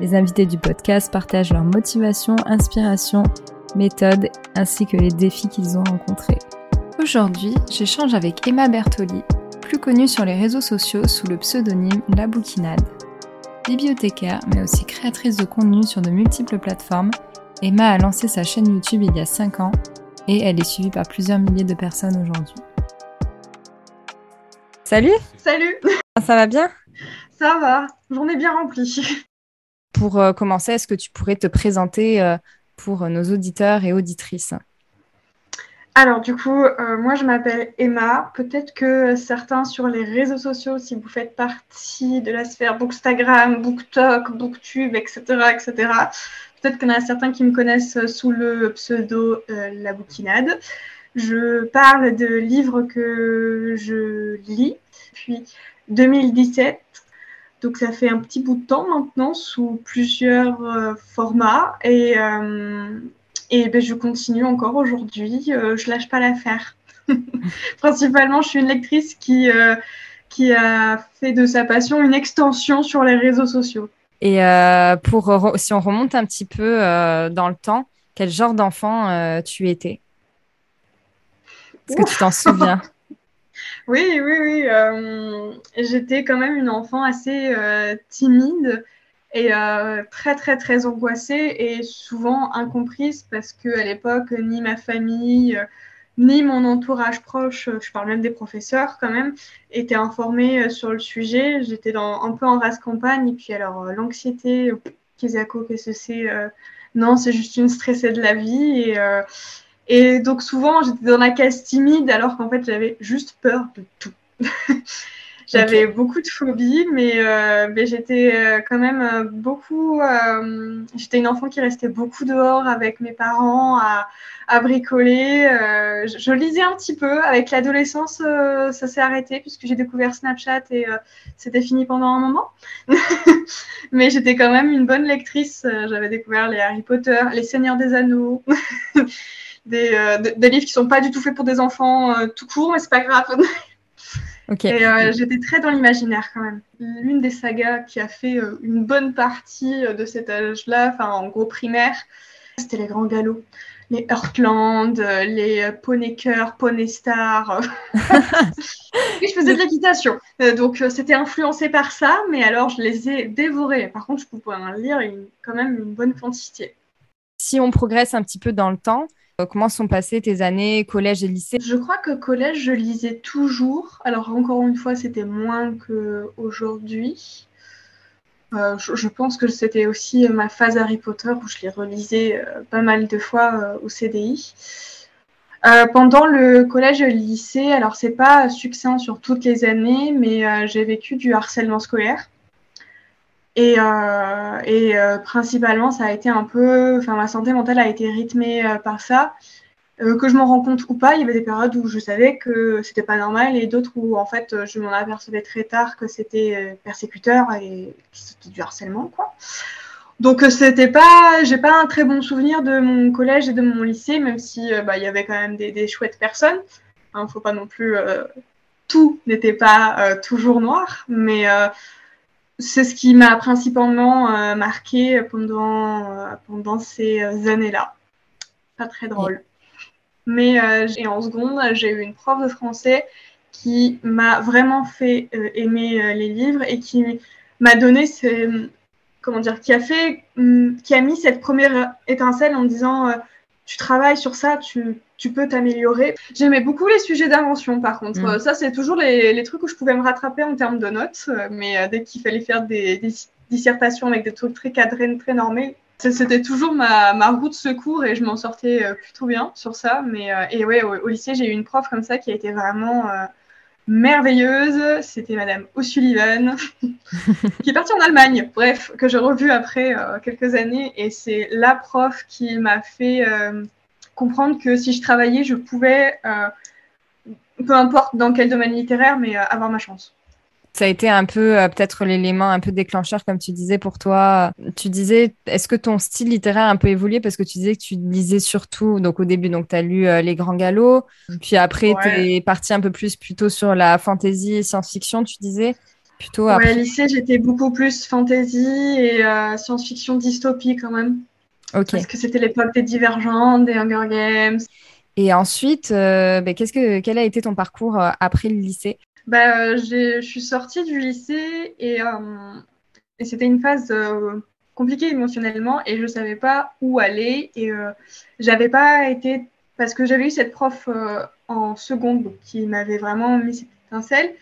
Les invités du podcast partagent leurs motivations, inspirations, méthodes ainsi que les défis qu'ils ont rencontrés. Aujourd'hui, j'échange avec Emma Bertoli, plus connue sur les réseaux sociaux sous le pseudonyme La Bouquinade. Bibliothécaire, mais aussi créatrice de contenu sur de multiples plateformes, Emma a lancé sa chaîne YouTube il y a 5 ans et elle est suivie par plusieurs milliers de personnes aujourd'hui. Salut Salut Ça va bien? Ça va, journée bien remplie. Pour euh, commencer, est-ce que tu pourrais te présenter euh, pour nos auditeurs et auditrices? Alors du coup, euh, moi je m'appelle Emma. Peut-être que certains sur les réseaux sociaux, si vous faites partie de la sphère Bookstagram, BookTok, BookTube, etc., etc., peut-être qu'il y en a certains qui me connaissent sous le pseudo La Bouquinade. Je parle de livres que je lis depuis 2017 donc ça fait un petit bout de temps maintenant sous plusieurs euh, formats et, euh, et ben, je continue encore aujourd'hui. Euh, je lâche pas l'affaire. Principalement, je suis une lectrice qui, qui a fait de sa passion une extension sur les réseaux sociaux. Et pour si on remonte un petit peu dans le temps, quel genre d'enfant tu étais? Est-ce que tu t'en souviens? oui, oui, oui. Euh, j'étais quand même une enfant assez euh, timide et euh, très, très, très angoissée et souvent incomprise parce que à l'époque, ni ma famille, ni mon entourage proche, je parle même des professeurs quand même, étaient informés sur le sujet. J'étais un peu en race campagne et puis alors l'anxiété, qu'est-ce que c'est Non, c'est juste une stressée de la vie et et donc souvent, j'étais dans la case timide alors qu'en fait, j'avais juste peur de tout. j'avais beaucoup de phobies, mais, euh, mais j'étais euh, quand même euh, beaucoup... j'étais une enfant qui restait beaucoup dehors avec mes parents à, à bricoler. je lisais un petit peu. Avec l'adolescence, ça s'est arrêté puisque j'ai découvert Snapchat et c'était fini pendant un moment. mais j'étais quand même une bonne lectrice. J'avais découvert les Harry Potter, les Seigneurs des Anneaux. Euh, des, livres qui sont pas du tout faits pour des enfants euh, tout court, mais c'est pas grave. Et euh, j'étais très dans l'imaginaire quand même. L'une des sagas qui a fait une bonne partie de cet âge-là, enfin en gros primaire, c'était les grands galops. Les Heartland, les Poneyker, Poneystar. et je faisais de l'équitation. donc c'était influencé par ça, mais alors je les ai dévorés. Par contre, je pouvais en lire quand même une bonne quantité. Si on progresse un petit peu dans le temps, comment sont passées tes années collège et lycée? Je crois que collège, je lisais toujours. Alors encore une fois, c'était moins qu'aujourd'hui. Euh, je, pense que c'était aussi ma phase Harry Potter où je les relisais euh, pas mal de fois au CDI. pendant le collège et le lycée, alors c'est pas succinct sur toutes les années, mais j'ai vécu du harcèlement scolaire. Et, euh, euh, principalement, ça a été un peu, enfin, ma santé mentale a été rythmée euh, par ça. que je m'en rends compte ou pas, il y avait des périodes où je savais que c'était pas normal et d'autres où en fait je m'en apercevais très tard que c'était persécuteur et que c'était du harcèlement quoi. Donc c'était pas, j'ai pas un très bon souvenir de mon collège et de mon lycée, même si bah, il y avait quand même des, des chouettes personnes. Hein, faut pas non plus, tout n'était pas toujours noir, mais c'est ce qui m'a principalement euh, marqué pendant, euh, pendant ces euh, années-là. Pas très drôle. Mais en seconde, j'ai eu une prof de français qui m'a vraiment fait aimer les livres et qui m'a donné comment dire, qui a fait, hum, qui a mis cette première étincelle en disant tu travailles sur ça, tu, tu peux t'améliorer. J'aimais beaucoup les sujets d'invention, par contre. Mm. Ça, c'est toujours les, les, trucs où je pouvais me rattraper en termes de notes, euh, mais euh, dès qu'il fallait faire des, dissertations avec des trucs très cadrés, très normés, c'était toujours ma, ma, route de secours et je m'en sortais euh, plutôt bien sur ça. Mais, et ouais, au, lycée, j'ai eu une prof comme ça qui a été vraiment merveilleuse. C'était Madame O'Sullivan, qui est partie en Allemagne, bref, que j'ai revue après euh, quelques années. Et c'est la prof qui m'a fait euh, comprendre que si je travaillais, je pouvais, peu importe dans quel domaine littéraire, mais avoir ma chance. Ça a été un peu euh, peut-être l'élément un peu déclencheur, comme tu disais pour toi. Tu disais, est-ce que ton style littéraire a un peu évolué? Parce que tu disais que tu lisais surtout, donc au début, donc tu as lu euh, Les Grands Galops, puis après tu es parti un peu plus plutôt sur la fantasy et science-fiction, tu disais? Plutôt après... Ouais, lycée, j'étais beaucoup plus fantasy et euh, science-fiction dystopie quand même. Ok. Parce que c'était l'époque des Divergentes, des Hunger Games. Et ensuite, ben, qu'est-ce que, quel a été ton parcours après le lycée? Bah, Je suis sortie du lycée et, euh, c'était une phase euh, compliquée émotionnellement et je ne savais pas où aller. Et euh, j'avais pas été. Parce que j'avais eu cette prof en seconde qui m'avait vraiment mis cette étincelle.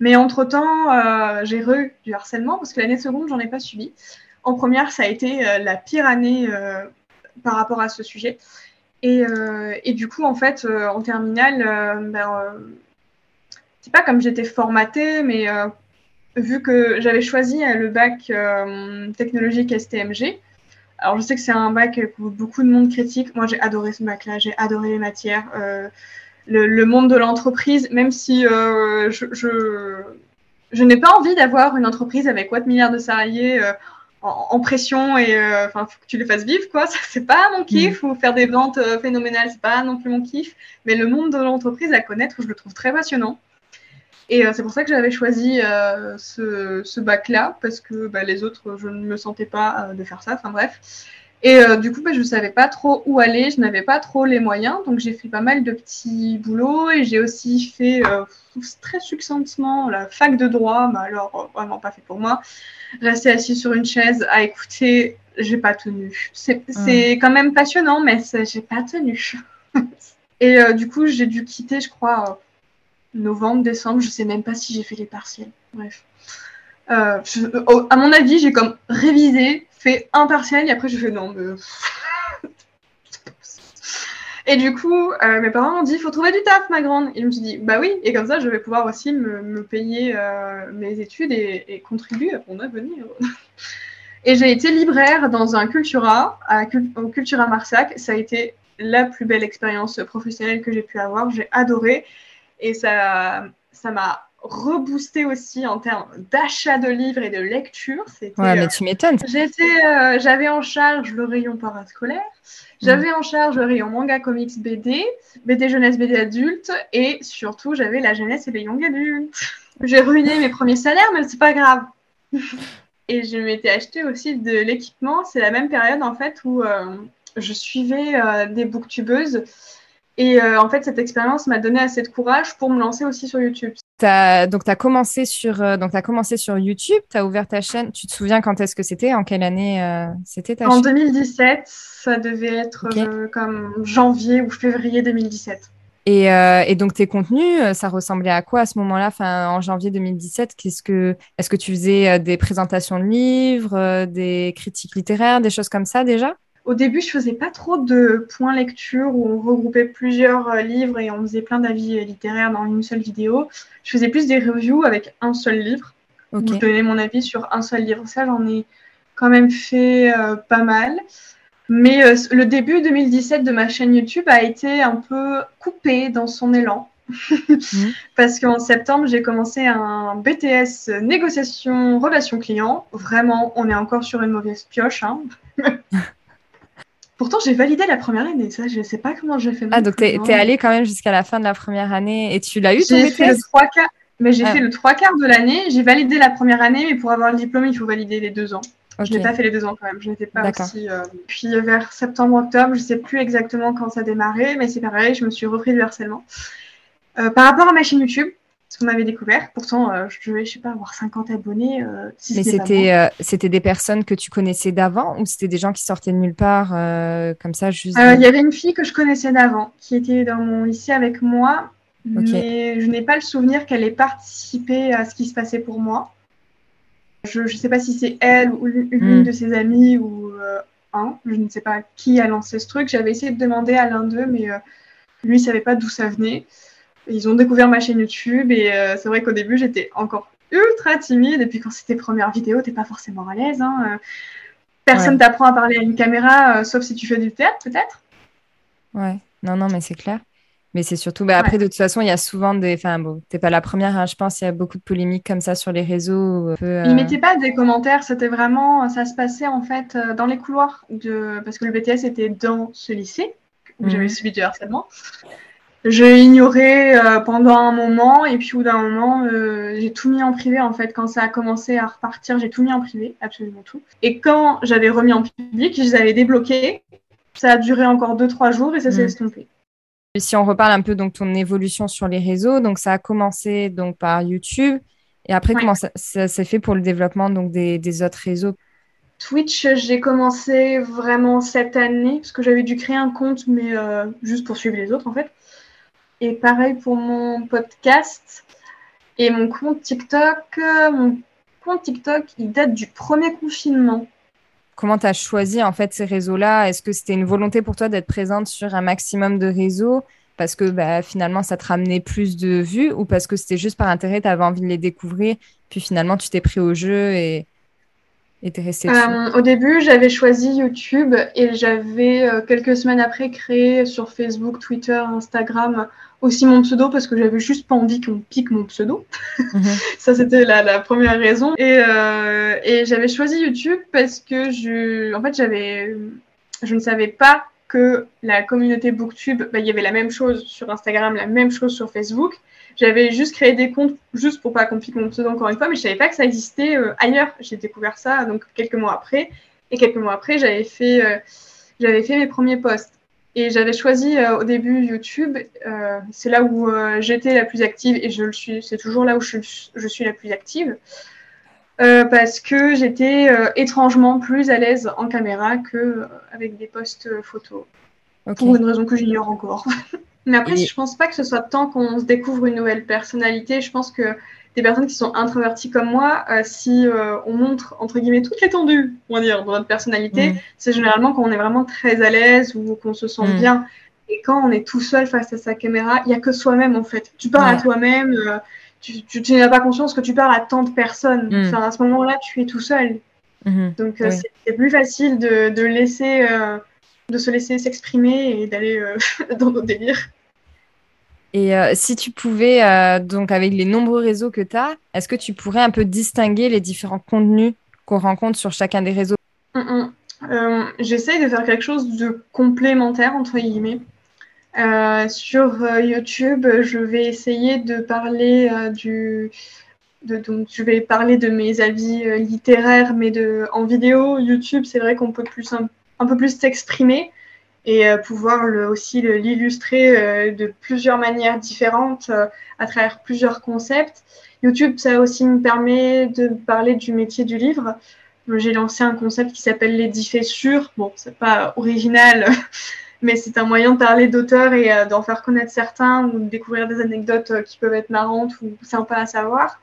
Mais entre-temps, j'ai eu du harcèlement parce que l'année seconde, j'en ai pas subi. En première, ça a été la pire année par rapport à ce sujet. Et, et, du coup, en fait, en terminale, ben, c'est pas comme j'étais formatée, mais euh, vu que j'avais choisi euh, le bac euh, technologique STMG, alors je sais que c'est un bac que beaucoup de monde critique. Moi, j'ai adoré ce bac-là, j'ai adoré les matières. Le, monde de l'entreprise, même si je, je, n'ai pas envie d'avoir une entreprise avec de milliards de salariés en, pression et enfin faut que tu les fasses vivre quoi. Ça c'est pas mon kiff mm. ou faire des ventes phénoménales, c'est pas non plus mon kiff. Mais le monde de l'entreprise à connaître, je le trouve très passionnant. Et euh, c'est pour ça que j'avais choisi euh, ce, bac-là, parce que bah, les autres, je ne me sentais pas euh, de faire ça, enfin bref. Et du coup, bah, je ne savais pas trop où aller, je n'avais pas trop les moyens, donc j'ai fait pas mal de petits boulots et j'ai aussi fait très succinctement la fac de droit, mais alors vraiment pas fait pour moi. Rester assis sur une chaise à écouter, j'ai pas tenu. C'est hmm. quand même passionnant, mais j'ai pas tenu. et du coup, j'ai dû quitter, je crois, novembre, décembre, je sais même pas si j'ai fait les partiels. Bref. Euh, à mon avis, j'ai comme révisé, fait un partiel et après je fais non. Et du coup, euh, mes parents m'ont dit, il faut trouver du taf, ma grande. Et je me suis dit, bah oui, et comme ça, je vais pouvoir aussi me, payer euh, mes études et, contribuer à mon avenir. et j'ai été libraire dans un Cultura, à, au Cultura Marsac. Ça a été la plus belle expérience professionnelle que j'ai pu avoir. J'ai adoré. Et ça ça m'a reboosté aussi en termes d'achat de livres et de lecture. Ouais, mais tu m'étonnes. J'étais, euh, j'avais en charge le rayon parascolaire, j'avais en charge le rayon manga, comics, BD, BD jeunesse, BD adulte, et surtout j'avais la jeunesse et les young adultes. J'ai ruiné mes premiers salaires, mais c'est pas grave. et je m'étais acheté aussi de l'équipement. C'est la même période en fait où euh, je suivais euh, des booktubeuses et euh, en fait, cette expérience m'a donné assez de courage pour me lancer aussi sur YouTube. As, donc, tu as, commencé sur, euh, as commencé sur YouTube, tu as ouvert ta chaîne. Tu te souviens quand est-ce que c'était? En quelle année euh, c'était ta En 2017, ça devait être comme janvier ou février 2017. Et, et, donc tes contenus, ça ressemblait à quoi à ce moment-là, enfin, en janvier 2017 Qu'est-ce que, Est-ce que tu faisais des présentations de livres, des critiques littéraires, des choses comme ça déjà? Au début, je faisais pas trop de points lecture où on regroupait plusieurs euh, livres et on faisait plein d'avis euh, littéraires dans une seule vidéo. Je faisais plus des reviews avec un seul livre. je donnais mon avis sur un seul livre. Ça, j'en ai quand même fait euh, pas mal. Mais le début 2017 de ma chaîne YouTube a été un peu coupé dans son élan. Mhm. Parce qu'en septembre, j'ai commencé un BTS négociation relation client. Vraiment, on est encore sur une mauvaise pioche. Hein. Pourtant, j'ai validé la première année, ça, je ne sais pas comment j'ai fait. Ah, donc tu es, allé quand même jusqu'à la fin de la première année et tu l'as eu J'ai fait le trois quarts, mais j'ai ah. fait le trois quarts de l'année. J'ai validé la première année, mais pour avoir le diplôme, il faut valider les deux ans. Je n'ai pas fait les deux ans quand même. Je n'étais pas aussi. Euh, puis vers septembre-octobre, je ne sais plus exactement quand ça a démarré, mais c'est pareil, je me suis repris du harcèlement. Euh, par rapport à ma chaîne YouTube, ce qu'on avait découvert. Pourtant, euh, je devais, je sais pas, avoir 50 abonnés. Euh, Mais c'était, euh, c'était des personnes que tu connaissais d'avant ou c'était des gens qui sortaient de nulle part comme ça juste Il y avait une fille que je connaissais d'avant qui était dans mon lycée avec moi. Mais je n'ai pas le souvenir qu'elle ait participé à ce qui se passait pour moi. Je ne sais pas si c'est elle ou l'une hmm. de ses amies ou un. Je ne sais pas qui a lancé ce truc. J'avais essayé de demander à l'un d'eux, mais lui ne savait pas d'où ça venait. Ils ont découvert ma chaîne YouTube et c'est vrai qu'au début, j'étais encore ultra timide. Et puis quand c'était première vidéo, t'es pas forcément à l'aise. Hein. Personne t'apprend à parler à une caméra, sauf si tu fais du théâtre, peut-être. Ouais, non, non, mais c'est clair. Mais c'est surtout, bah, après, de toute façon, il y a souvent des. Enfin, bon, t'es pas la première, hein, je pense, il y a beaucoup de polémiques comme ça sur les réseaux. Euh... Ils mettaient pas des commentaires, c'était vraiment. Ça se passait en fait euh, dans les couloirs, de... parce que le BTS était dans ce lycée, où j'avais mhm. subi du harcèlement. Je ignorais euh, pendant un moment, et puis au bout d'un moment, euh, j'ai tout mis en privé en fait. Quand ça a commencé à repartir, j'ai tout mis en privé, absolument tout. Et quand j'avais remis en public, je les avais débloqués. Ça a duré encore 2-3 jours et ça s'est mhm. estompé. Si on reparle un peu donc ton évolution sur les réseaux, donc ça a commencé donc par YouTube et après comment ça, s'est fait pour le développement donc des, autres réseaux? Twitch, j'ai commencé vraiment cette année parce que j'avais dû créer un compte mais euh, juste pour suivre les autres en fait. Et pareil pour mon podcast et mon compte TikTok. Mon compte TikTok, il date du premier confinement comment tu as choisi en fait ces réseaux-là? Est-ce que c'était une volonté pour toi d'être présente sur un maximum de réseaux parce que bah, finalement ça te ramenait plus de vues ou parce que c'était juste par intérêt, tu avais envie de les découvrir, puis finalement tu t'es pris au jeu et es resté euh, Au début, j'avais choisi YouTube et j'avais euh, quelques semaines après créé sur Facebook, Twitter, Instagram aussi mon pseudo parce que j'avais juste pas envie qu'on pique mon pseudo. Mhm. Ça, c'était la, première raison. Et, euh, et j'avais choisi YouTube parce que je, en fait, j'avais, je ne savais pas que la communauté Booktube, bah, il y avait la même chose sur Instagram, la même chose sur Facebook. J'avais juste créé des comptes juste pour pas qu'on pique mon pseudo encore une fois, mais je savais pas que ça existait euh, ailleurs. J'ai découvert ça donc quelques mois après. Et quelques mois après, j'avais fait, euh, j'avais fait mes premiers posts. Et j'avais choisi euh, au début YouTube. Euh, c'est là où euh, j'étais la plus active et je le suis. C'est toujours là où je, je, suis la plus active. parce que j'étais étrangement plus à l'aise en caméra que avec des posts photos. Pour une raison que j'ignore encore. Mais après, je pense pas que ce soit tant qu'on se découvre une nouvelle personnalité. Je pense que des personnes qui sont introverties comme moi, euh, si euh, on montre entre guillemets toute l'étendue, on va dire, de notre personnalité, mm. c'est généralement quand on est vraiment très à l'aise ou qu'on se sent mm. bien. Et quand on est tout seul face à sa caméra, il n'y a que soi-même en fait. Tu parles à toi-même, euh, tu, tu, n'as pas conscience que tu parles à tant de personnes. Mm. Enfin, à ce moment-là, tu es tout seul. Mm-hmm. Donc c'est plus facile de, de laisser, de se laisser s'exprimer et d'aller dans nos délires. Et euh, si tu pouvais, euh, donc avec les nombreux réseaux que tu as, est-ce que tu pourrais un peu distinguer les différents contenus qu'on rencontre sur chacun des réseaux? Mm, mm. euh, J'essaye de faire quelque chose de complémentaire, entre guillemets. sur YouTube, je vais essayer de parler du... De, donc, je vais parler de mes avis littéraires, mais de, en vidéo, YouTube, c'est vrai qu'on peut plus un peu plus s'exprimer et euh, pouvoir le, aussi l'illustrer euh, de plusieurs manières différentes euh, à travers plusieurs concepts. YouTube, ça aussi me permet de parler du métier du livre. J'ai lancé un concept qui s'appelle les diffessures. Bon, c'est pas original, mais c'est un moyen de parler d'auteurs et d'en faire connaître certains ou de découvrir des anecdotes qui peuvent être marrantes ou sympas à savoir.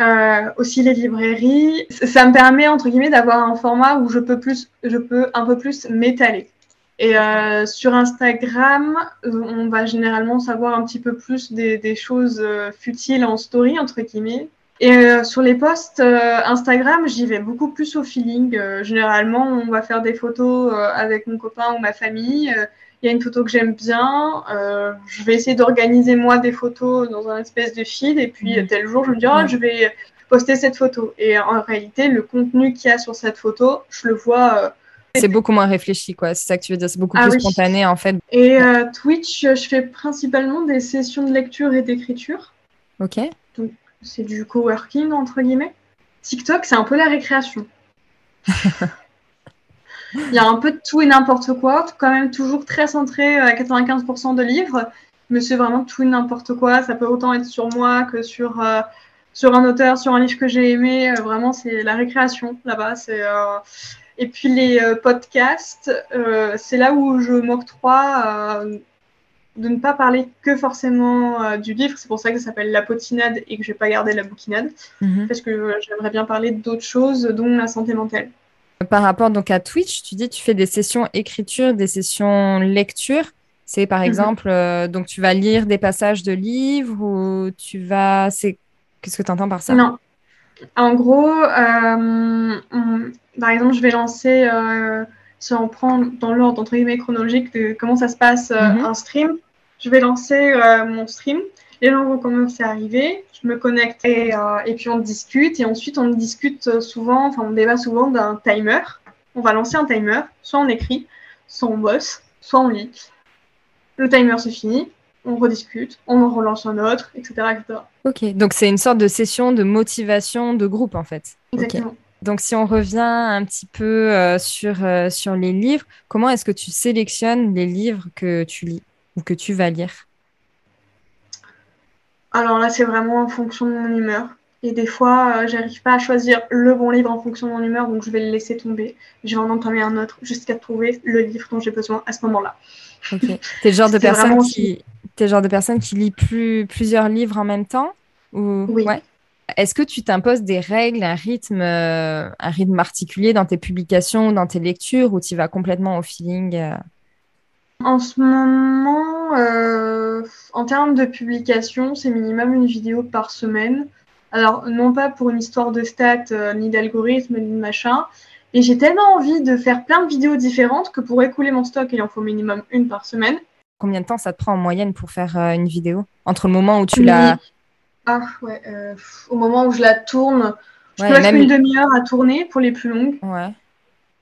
Euh, aussi les librairies. Ça me permet entre guillemets d'avoir un format où je peux plus, je peux un peu plus m'étaler. Et euh, sur Instagram, on va généralement savoir un petit peu plus des, choses euh, futiles en story, entre guillemets. Et euh, sur les posts Instagram, j'y vais beaucoup plus au feeling. généralement, on va faire des photos avec mon copain ou ma famille. Il y a une photo que j'aime bien. je vais essayer d'organiser moi des photos dans un espèce de feed. Et puis, mmh. tel jour, je me dis, oh, je vais poster cette photo. Et en réalité, le contenu qu'il y a sur cette photo, je le vois c'est beaucoup moins réfléchi, quoi. C'est ça que tu veux dire. C'est beaucoup ah plus spontané, en fait. Et euh, Twitch, je fais principalement des sessions de lecture et d'écriture. Ok. Donc, c'est du coworking, entre guillemets. TikTok, c'est un peu la récréation. Il y a un peu de tout et n'importe quoi, quand même toujours très centré à 95% de livres, mais c'est vraiment tout et n'importe quoi. Ça peut autant être sur moi que sur, euh, sur un auteur, sur un livre que j'ai aimé. Euh, vraiment, c'est la récréation là-bas. C'est et puis les euh, podcasts, euh, c'est là où je m'octroie euh, de ne pas parler que forcément du livre. C'est pour ça que ça s'appelle La potinade et que je vais pas garder la bouquinade. Mhm. Parce que j'aimerais bien parler d'autres choses, dont la santé mentale. Par rapport donc à Twitch, tu dis tu fais des sessions écriture, des sessions lecture. C'est par mhm. exemple, donc tu vas lire des passages de livres ou tu vas. C'est Qu'est-ce que tu entends par ça? Non. En gros, par exemple, je vais lancer, euh, si on prend dans l'ordre entre guillemets chronologique de comment ça se passe mhm. un stream, je vais lancer mon stream. Les gens vont commencer à arriver, je me connecte et, et puis on discute. Et ensuite, on discute souvent, enfin, on débat souvent d'un timer. On va lancer un timer, soit on écrit, soit on bosse, soit on lit le timer se finit, on rediscute, on en relance un autre, etc. Ok, donc c'est une sorte de session de motivation de groupe en fait. Exactement. Donc si on revient un petit peu euh, sur, euh, sur les livres, comment est-ce que tu sélectionnes les livres que tu lis ou que tu vas lire? Alors là, c'est vraiment en fonction de mon humeur. Et des fois, euh, j'arrive pas à choisir le bon livre en fonction de mon humeur, donc je vais le laisser tomber. Je vais en entamer un autre jusqu'à trouver le livre dont j'ai besoin à ce moment-là. Ok. T'es le genre de personne qui, es genre de personne qui lit plus, plusieurs livres en même temps ou... Oui. Est-ce que tu t'imposes des règles, un rythme, euh, un rythme particulier dans tes publications, dans tes lectures, ou tu vas complètement au feeling euh? En ce moment, en termes de publication, c'est minimum une vidéo par semaine. Alors, non pas pour une histoire de stats, euh, ni d'algorithme, ni de machin. Et j'ai tellement envie de faire plein de vidéos différentes que pour écouler mon stock, il en faut minimum une par semaine. Combien de temps ça te prend en moyenne pour faire euh, une vidéo? Entre le moment où tu la. Ah ouais, euh, au moment où je la tourne, je peux mettre une demi-heure à tourner pour les plus longues. Ouais.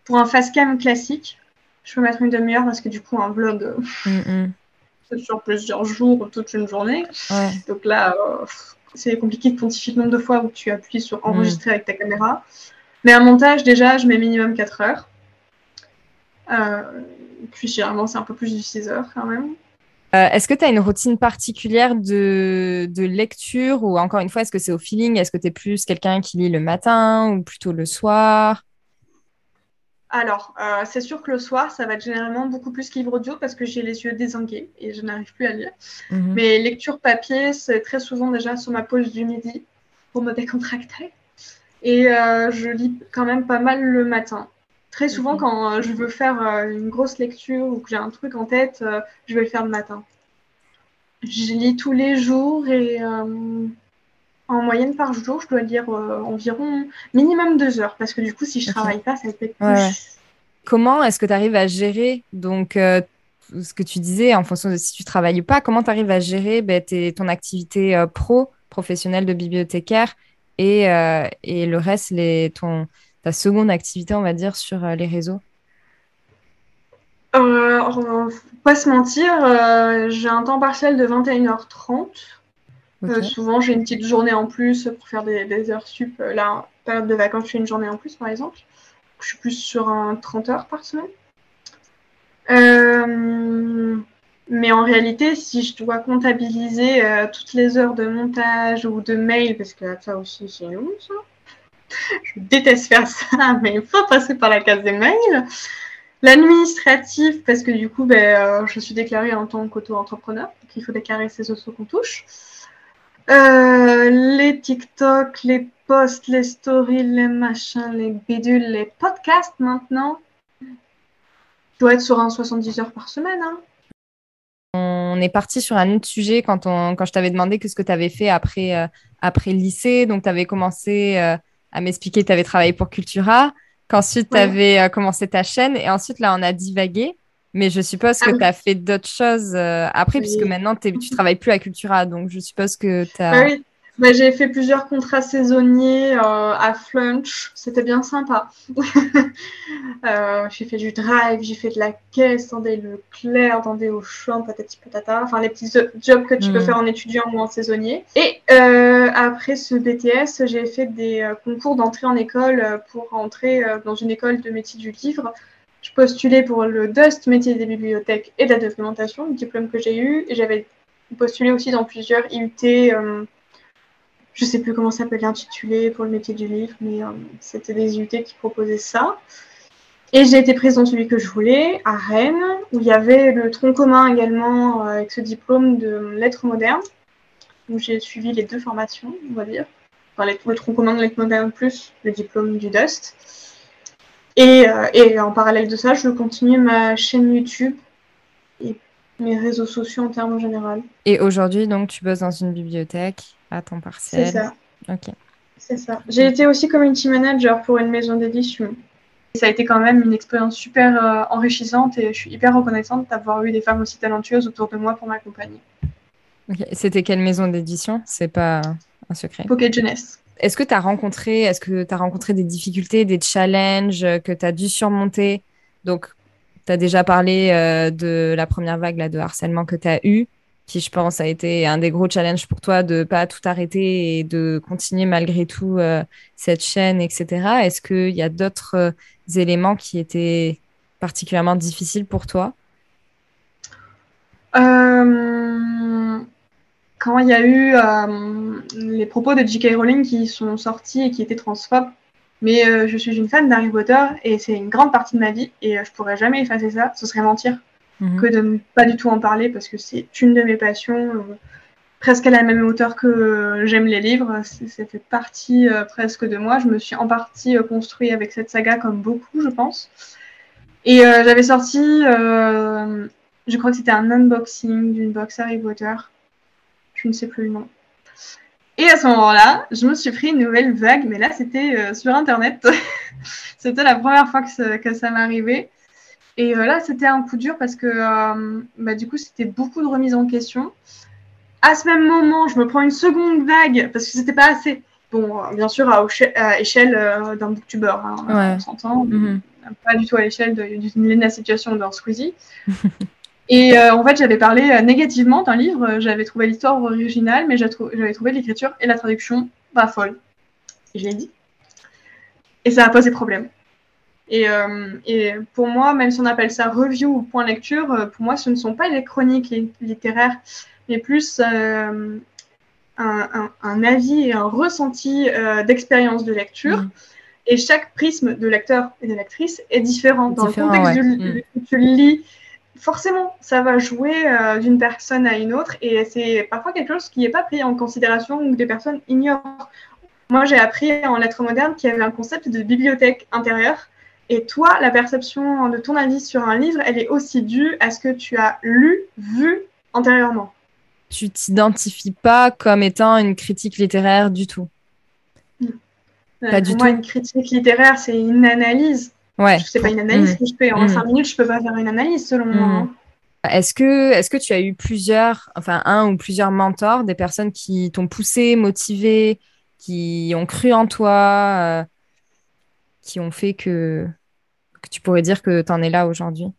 Pour un fast cam classique, je peux mettre une demi-heure parce que du coup, un vlog, mm, mm. c'est sur plusieurs jours, toute une journée. Donc là, c'est compliqué de quantifier le nombre de fois où tu appuies sur mm. enregistrer avec ta caméra. Mais un montage, déjà, je mets minimum 4 heures. Euh, puis généralement, c'est un peu plus de 6 heures quand même. Euh, est-ce que tu as une routine particulière de, de lecture ou encore une fois, est-ce que c'est au feeling? Est-ce que tu es plus quelqu'un qui lit le matin ou plutôt le soir? Alors, euh, c'est sûr que le soir, ça va être généralement beaucoup plus livre audio parce que j'ai les yeux désangués et je n'arrive plus à lire. Mhm. Mais lecture papier, c'est très souvent déjà sur ma pause du midi pour me décontracter. Et euh, je lis quand même pas mal le matin. Très souvent, quand euh, je veux faire une grosse lecture ou que j'ai un truc en tête, je vais le faire le matin. Je lis tous les jours et en moyenne par jour, je dois lire euh, environ minimum deux heures parce que du coup, si je ne travaille pas, ça peut être plus. Comment est-ce que tu arrives à gérer donc euh, ce que tu disais en fonction de si tu travailles ou pas Comment tu arrives à gérer ben, ton activité euh, pro, professionnelle de bibliothécaire et, et le reste, les, ton, ta seconde activité, on va dire, sur les réseaux? Euh, pas se mentir, j'ai un temps partiel de 21h30 euh, souvent, j'ai une petite journée en plus pour faire des, heures sup. Euh, là, période de vacances, je fais une journée en plus, par exemple. Je suis plus sur un 30 heures par semaine. Euh, mais en réalité, si je dois comptabiliser toutes les heures de montage ou de mail, parce que ça aussi, c'est long, ça. Je déteste faire ça, mais il faut passer par la case des mails. L'administratif, parce que du coup, ben, je suis déclarée en tant qu'auto-entrepreneur, donc il faut déclarer ses autres qu'on touche. Euh, les TikTok, les posts, les stories, les machins, les bidules, les podcasts maintenant. Je dois être sur un 70 heures par semaine. Hein. On est parti sur un autre sujet quand, on, quand je t'avais demandé que ce que tu avais fait après, euh, après le lycée. Donc, tu avais commencé euh, à m'expliquer que tu avais travaillé pour Cultura, qu'ensuite tu avais commencé ta chaîne et ensuite là, on a divagué. Mais je suppose que ah tu as fait d'autres choses euh, après, puisque maintenant tu travailles plus à Cultura. Donc je suppose que tu as. Ah oui, bah, j'ai fait plusieurs contrats saisonniers euh, à Flunch. C'était bien sympa. euh, j'ai fait du drive, j'ai fait de la caisse dans des Leclerc, dans des Auchan, patati patata. Enfin, les petits jobs que tu peux hmm. faire en étudiant ou en saisonnier. Et euh, après ce BTS, j'ai fait des concours d'entrée en école pour entrer dans une école de métier du livre je postulais pour le DUST, métier des bibliothèques et de la documentation, le diplôme que j'ai eu. Et j'avais postulé aussi dans plusieurs IUT, je sais plus comment ça s'appelle intitulé pour le métier du livre, mais euh, c'était des IUT qui proposaient ça. Et j'ai été prise dans celui que je voulais, à Rennes, où il y avait le tronc commun également euh, avec ce diplôme de lettres modernes, j'ai suivi les deux formations, on va dire. Enfin, le tronc commun de lettres modernes plus le diplôme du DUST. Et, euh, et, en parallèle de ça, je continue ma chaîne YouTube. Et mes réseaux sociaux en termes général. Et aujourd'hui, donc, tu bosses dans une bibliothèque à temps partiel. C'est ça. Ok. C'est ça. J'ai été aussi community manager pour une maison d'édition. Ça a été quand même une expérience super euh, enrichissante et je suis hyper reconnaissante d'avoir eu des femmes aussi talentueuses autour de moi pour m'accompagner. C'était quelle maison d'édition? C'est pas un secret. Pocket Jeunesse. Est-ce que tu as rencontré, est-ce que tu as rencontré des difficultés, des challenges que tu as dû surmonter? Donc, tu as déjà parlé euh, de la première vague là, de harcèlement que tu as eu, qui je pense a été un des gros challenges pour toi de pas tout arrêter et de continuer malgré tout euh, cette chaîne, etc. Est-ce qu'il y a d'autres euh, éléments qui étaient particulièrement difficiles pour toi? Quand il y a eu euh, les propos de J.K. Rowling qui sont sortis et qui étaient transphobes, mais euh, je suis une fan d'Harry Potter et c'est une grande partie de ma vie et euh, je pourrais jamais effacer ça, ce serait mentir mhm. que de ne pas du tout en parler parce que c'est une de mes passions, presque à la même hauteur que j'aime les livres, ça fait partie presque de moi. Je me suis en partie construit avec cette saga comme beaucoup, je pense. Et j'avais sorti, je crois que c'était un unboxing d'une box Harry Potter je ne sais plus le nom. Et à ce moment-là, je me suis pris une nouvelle vague, mais là, c'était euh, sur Internet. c'était la première fois que, que ça m'arrivait. Et euh, là, c'était un coup dur parce que euh, bah, du coup, c'était beaucoup de remises en question. À ce même moment, je me prends une seconde vague parce que c'était pas assez. Bon, bien sûr, à, échelle d'un booktuber, hein, on s'entend. Mm-hmm. Pas du tout à l'échelle d'une de, situation dans Squeezie. Et euh, en fait, j'avais parlé euh, négativement d'un livre. J'avais trouvé l'histoire originale, mais j'avais trouvé l'écriture et la traduction pas folle. Et je l'ai dit. Et ça a posé problème. Et, euh, et, pour moi, même si on appelle ça review ou point lecture, pour moi, ce ne sont pas les chroniques littéraires, mais plus un, un, avis et un ressenti d'expérience de lecture. Mm. Et chaque prisme de lecteur et de lectrice est différent. Dans le contexte ouais. du, mm. tu lis forcément, ça va jouer euh, d'une personne à une autre et c'est parfois quelque chose qui n'est pas pris en considération ou que des personnes ignorent. Moi, j'ai appris en lettres modernes qu'il y avait un concept de bibliothèque intérieure et toi, la perception de ton avis sur un livre, elle est aussi due à ce que tu as lu, vu antérieurement. Tu t'identifies pas comme étant une critique littéraire du tout. Pas du moi, une critique littéraire, c'est une analyse Ouais. C'est pas une analyse que je fais. En 5 mm. minutes, je peux pas faire une analyse selon moi. Mm. Hein. Est-ce que, est que tu as eu plusieurs, enfin un ou plusieurs mentors, des personnes qui t'ont poussé, motivé, qui ont cru en toi, euh, qui ont fait que, que tu pourrais dire que tu en es là aujourd'hui?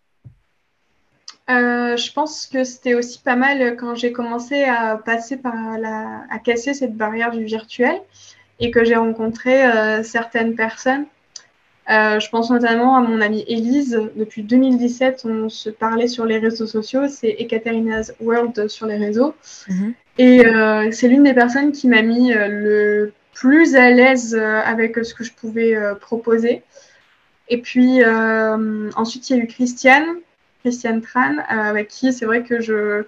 Euh, je pense que c'était aussi pas mal quand j'ai commencé à passer par la, à casser cette barrière du virtuel et que j'ai rencontré euh, certaines personnes euh, je pense notamment à mon amie Elise. Depuis 2017, on se parlait sur les réseaux sociaux. C'est Ekaterina's World sur les réseaux. Mhm. Et c'est l'une des personnes qui m'a mis le plus à l'aise avec ce que je pouvais proposer. Et puis ensuite, il y a eu Christiane, Christiane Tran, avec qui c'est vrai que je.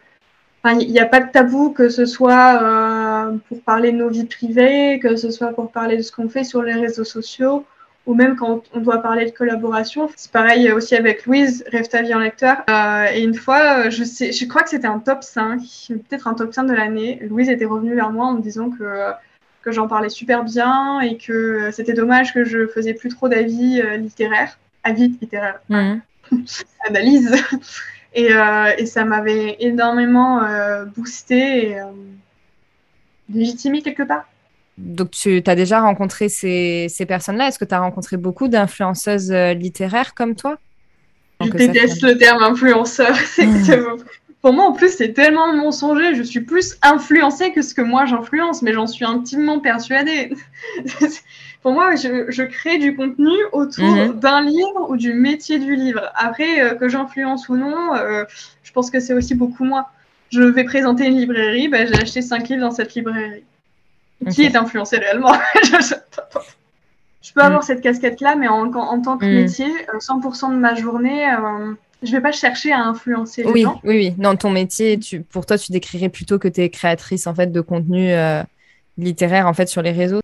il n'y a pas de tabou, que ce soit pour parler de nos vies privées, que ce soit pour parler de ce qu'on fait sur les réseaux sociaux ou même quand on doit parler de collaboration. C'est pareil aussi avec Louise, Rêve ta vie en lecteur. Euh, et une fois, je, sais, je crois que c'était un top 5, peut-être un top 5 de l'année. Louise était revenue vers moi en me disant que, que j'en parlais super bien et que c'était dommage que je faisais plus trop d'avis euh, littéraires. Avis littéraires. Mmh. Analyse. Et, euh, et, ça m'avait énormément boosté et légitimé quelque part. Donc, tu as déjà rencontré ces, ces personnes-là? Est-ce que tu as rencontré beaucoup d'influenceuses euh, littéraires comme toi? Je déteste le terme influenceur. Pour moi, en plus, c'est tellement mensonger. Je suis plus influencée que ce que moi j'influence, mais j'en suis intimement persuadée. Pour moi, je, je, crée du contenu autour mhm. d'un livre ou du métier du livre. Après, euh, que j'influence ou non, euh, je pense que c'est aussi beaucoup moi. Je vais présenter une librairie, bah, j'ai acheté 5 livres dans cette librairie. Qui est influencé réellement? Je peux avoir mm. cette casquette-là, mais en, tant que mm. métier, 100% euh, de ma journée, euh, je ne vais pas chercher à influencer les oui, gens. Oui, oui. Dans ton métier, tu, pour toi, tu décrirais plutôt que tu es créatrice en fait, de contenu euh, littéraire en fait, sur les réseaux.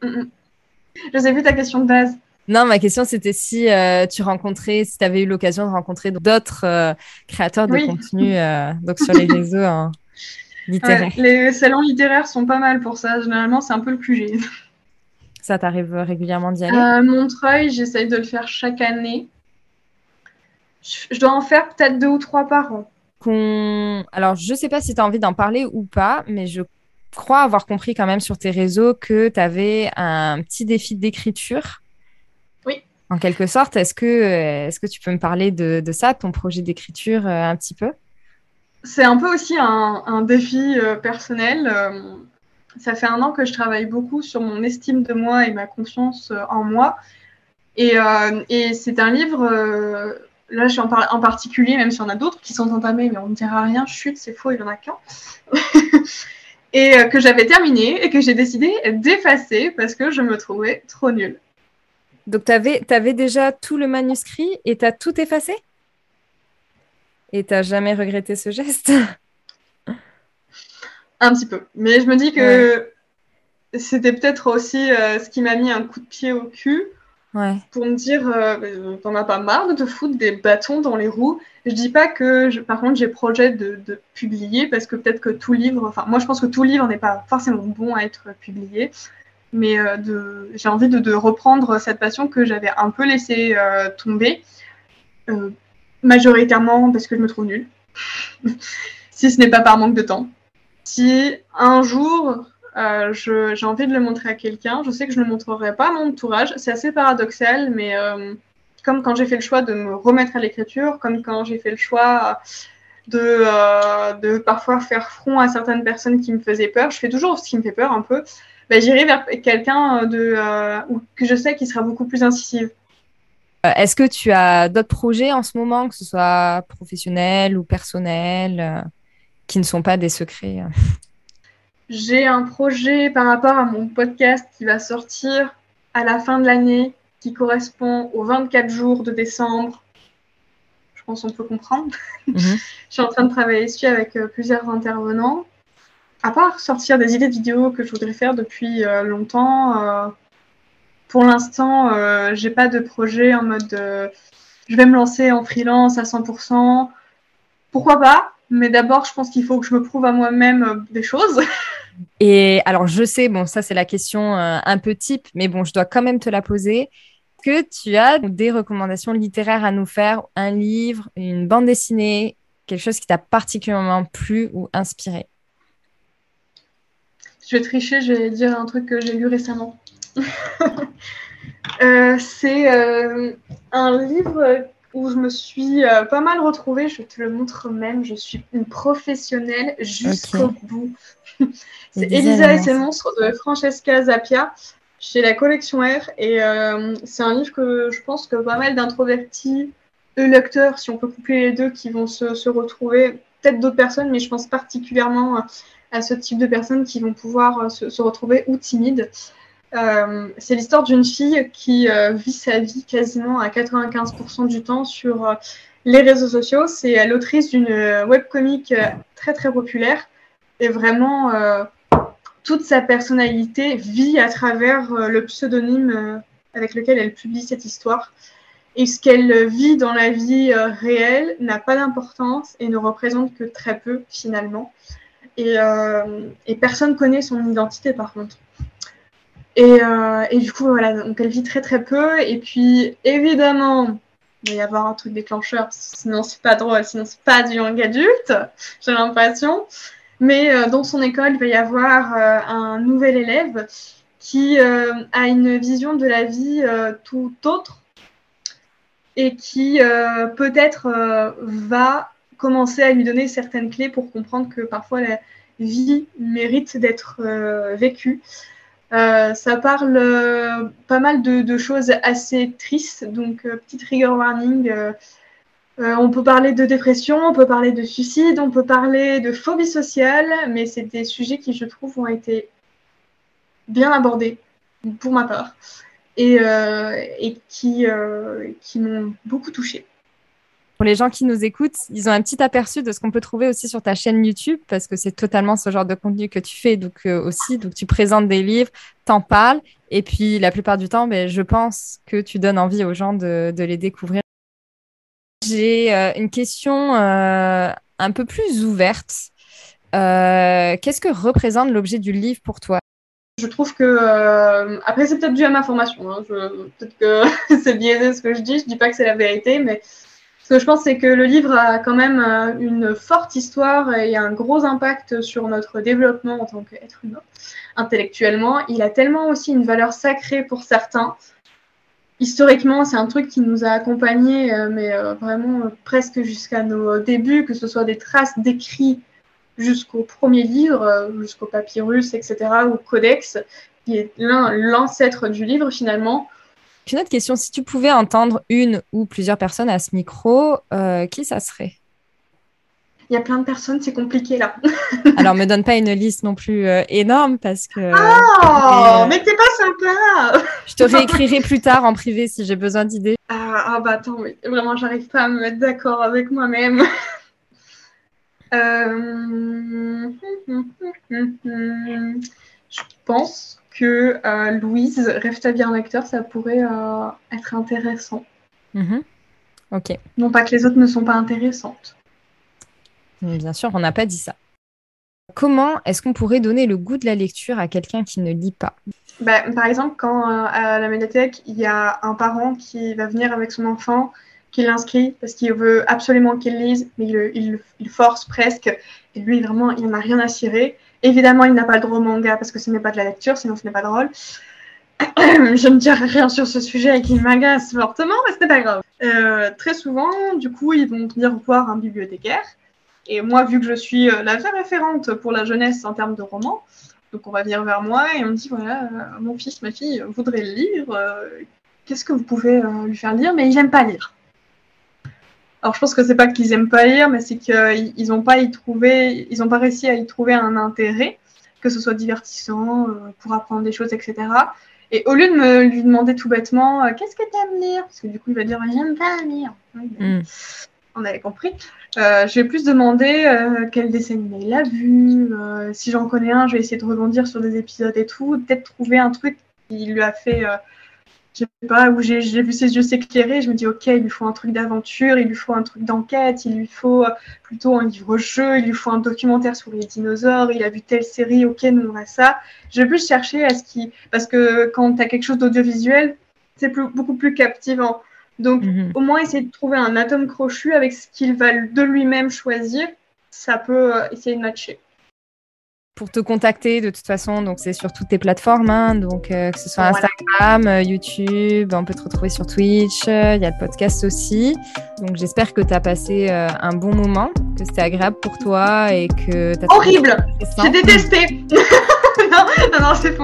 Je sais plus ta question de base. Non, ma question c'était si tu rencontrais, si tu avais eu l'occasion de rencontrer d'autres créateurs de contenu donc sur les réseaux hein, littéraires. les salons littéraires sont pas mal pour ça. Généralement, c'est un peu le QG. Ça t'arrive régulièrement d'y aller? Montreuil, j'essaye de le faire chaque année. Je dois en faire peut-être deux ou trois par an. Alors, je ne sais pas si tu as envie d'en parler ou pas, mais je crois avoir compris quand même sur tes réseaux que tu avais un petit défi d'écriture. Oui. En quelque sorte, est-ce que, est que tu peux me parler de, ça, ton projet d'écriture, euh, un petit peu? C'est un peu aussi un, défi euh, personnel. Euh, ça fait un an que je travaille beaucoup sur mon estime de moi et ma confiance en moi. Et, et c'est un livre là, je suis en, en particulier, même s'il y en a d'autres qui sont entamés, mais on ne dira rien, chute, c'est faux, il n'y en a qu'un. et euh, que j'avais terminé et que j'ai décidé d'effacer parce que je me trouvais trop nulle. Donc, tu avais, avais, déjà tout le manuscrit et tu as tout effacé? Et tu jamais regretté ce geste? Un petit peu. Mais je me dis que c'était peut-être aussi euh, ce qui m'a mis un coup de pied au cul pour me dire euh, t'en as pas marre de foutre des bâtons dans les roues. Je dis pas que, par contre, j'ai projet de, publier parce que peut-être que tout livre, enfin, moi je pense que tout livre n'est pas forcément bon à être publié, mais euh, de, j'ai envie de, reprendre cette passion que j'avais un peu laissée euh, tomber, majoritairement parce que je me trouve nulle, si ce n'est pas par manque de temps. Si un jour euh, j'ai envie de le montrer à quelqu'un. Je sais que je ne le montrerai pas à mon entourage. C'est assez paradoxal, mais euh, comme quand j'ai fait le choix de me remettre à l'écriture, comme quand j'ai fait le choix de, euh, de parfois faire front à certaines personnes qui me faisaient peur, je fais toujours ce qui me fait peur un peu. Ben, J'irai vers quelqu'un de que je sais qui sera beaucoup plus incisive. Est-ce que tu as d'autres projets en ce moment, que ce soit professionnels ou personnels, qui ne sont pas des secrets? J'ai un projet par rapport à mon podcast qui va sortir à la fin de l'année, qui correspond aux 24 jours de décembre. Je pense qu'on peut comprendre. Mhm. je suis en train de travailler dessus avec euh, plusieurs intervenants. À part sortir des idées de vidéos que je voudrais faire depuis euh, longtemps, euh, pour l'instant, j'ai pas de projet en mode je vais me lancer en freelance à 100%. Pourquoi pas? Mais d'abord, je pense qu'il faut que je me prouve à moi-même des choses. Et alors, je sais, bon, ça, c'est la question euh, un peu type, mais bon, je dois quand même te la poser. Que tu as des recommandations littéraires à nous faire Un livre, une bande dessinée, quelque chose qui t'a particulièrement plu ou inspiré? Je vais tricher, je vais dire un truc que j'ai lu récemment. Euh, c'est euh, un livre où je me suis pas mal retrouvée. Je te le montre même. Je suis une professionnelle jusqu'au bout. c'est Elisa et ses monstres de Francesca Zappia chez la collection R. Et euh, c'est un livre que je pense que pas mal d'introvertis, de lecteurs, si on peut coupler les deux, qui vont se, retrouver, peut-être d'autres personnes, mais je pense particulièrement à ce type de personnes qui vont pouvoir euh, se, retrouver ou timides. Euh, c'est l'histoire d'une fille qui vit sa vie quasiment à 95% du temps sur les réseaux sociaux. C'est l'autrice d'une webcomic très très populaire et vraiment euh, toute sa personnalité vit à travers euh, le pseudonyme euh, avec lequel elle publie cette histoire. Et ce qu'elle vit dans la vie réelle n'a pas d'importance et ne représente que très peu finalement. Et, et personne connaît son identité par contre. Et, et, du coup, voilà, donc elle vit très très peu. Et puis, évidemment, il va y avoir un truc déclencheur, sinon c'est pas drôle, sinon c'est pas du young adulte, j'ai l'impression. Mais euh, dans son école, il va y avoir euh, un nouvel élève qui euh, a une vision de la vie tout autre et qui peut-être va commencer à lui donner certaines clés pour comprendre que parfois la vie mérite d'être vécue. Ça parle pas mal de, choses assez tristes, donc petit trigger warning euh, on peut parler de dépression, on peut parler de suicide, on peut parler de phobie sociale, mais c'est des sujets qui, je trouve, ont été bien abordés, pour ma part, et, euh, qui, euh, qui m'ont beaucoup touchée. Pour les gens qui nous écoutent, ils ont un petit aperçu de ce qu'on peut trouver aussi sur ta chaîne YouTube, parce que c'est totalement ce genre de contenu que tu fais donc, euh, aussi. Donc, tu présentes des livres, t'en parles, et puis la plupart du temps, ben, je pense que tu donnes envie aux gens de, les découvrir. J'ai euh, une question euh, un peu plus ouverte. Qu'est-ce que représente l'objet du livre pour toi? Je trouve que après c'est peut-être dû à ma formation. Hein. Peut-être que c'est biaisé ce que je dis. Je dis pas que c'est la vérité, mais que je pense, c'est que le livre a quand même euh, une forte histoire et un gros impact sur notre développement en tant qu'être humain, intellectuellement. Il a tellement aussi une valeur sacrée pour certains. Historiquement, c'est un truc qui nous a accompagnés, euh, mais euh, vraiment presque jusqu'à nos débuts, que ce soit des traces d'écrits jusqu'au premier livre, jusqu'au papyrus, etc., ou codex, qui est l'ancêtre du livre finalement. Une autre question, si tu pouvais entendre une ou plusieurs personnes à ce micro, euh, qui ça serait? Il y a plein de personnes, c'est compliqué là. Alors, me donne pas une liste non plus euh, énorme parce que. Oh, mais, t'es pas sympa Je te réécrirai plus tard en privé si j'ai besoin d'idées. Ah, ah, bah attends, mais vraiment, j'arrive pas à me mettre d'accord avec moi-même. euh... Je pense que euh, Louise, Rêve ta vie un acteur, ça pourrait euh, être intéressant. Mhm. Ok. Non pas que les autres ne sont pas intéressantes. Bien sûr, on n'a pas dit ça. Comment est-ce qu'on pourrait donner le goût de la lecture à quelqu'un qui ne lit pas? Bah, Par exemple, quand euh, à la médiathèque, il y a un parent qui va venir avec son enfant, qui l'inscrit parce qu'il veut absolument qu'il lise, mais il, il, force presque. Et lui, vraiment, il n'en a rien à cirer. Évidemment, il n'a pas le droit au manga parce que ce n'est pas de la lecture, sinon ce n'est pas drôle. je ne dirai rien sur ce sujet et qu'il m'agace fortement, mais ce n'est pas grave. Euh, très souvent, du coup, ils vont venir voir un bibliothécaire. Et moi, vu que je suis euh, la vraie référente pour la jeunesse en termes de romans, donc on va venir vers moi et on me dit voilà, euh, mon fils, ma fille voudrait lire. Qu'est-ce que vous pouvez lui faire lire? Mais il n'aime pas lire. Alors je pense que c'est pas qu'ils aiment pas lire, mais c'est qu'ils n'ont pas y trouvé, ils ont pas réussi à y trouver un intérêt, que ce soit divertissant, euh, pour apprendre des choses, etc. Et au lieu de me lui demander tout bêtement, euh, qu'est-ce que tu aimes lire? Parce que du coup il va dire, j'aime pas lire. Hmm. On avait compris. Euh, je vais plus demander quel dessin il a vu. si j'en connais un, je vais essayer de rebondir sur des épisodes et tout. Peut-être trouver un truc qui lui a fait je sais pas, où j'ai vu ses yeux s'éclairer, je me dis, ok, il lui faut un truc d'aventure, il lui faut un truc d'enquête, il lui faut euh, plutôt un livre-jeu, il lui faut un documentaire sur les dinosaures, il a vu telle série, ok, nous on a ça. Je vais plus chercher à ce qui. Parce que quand tu as quelque chose d'audiovisuel, c'est beaucoup plus captivant. Donc, mhm. au moins essayer de trouver un atome crochu avec ce qu'il va de lui-même choisir, ça peut euh, essayer de matcher pour te contacter de toute façon, donc c'est sur toutes tes plateformes, hein, donc euh, que ce soit Instagram, euh, YouTube, on peut te retrouver sur Twitch, euh, il y a le podcast aussi. Donc j'espère que tu as passé un bon moment, que c'était agréable pour toi et que tu Horrible. J'ai détesté. Non, non, non, c'est faux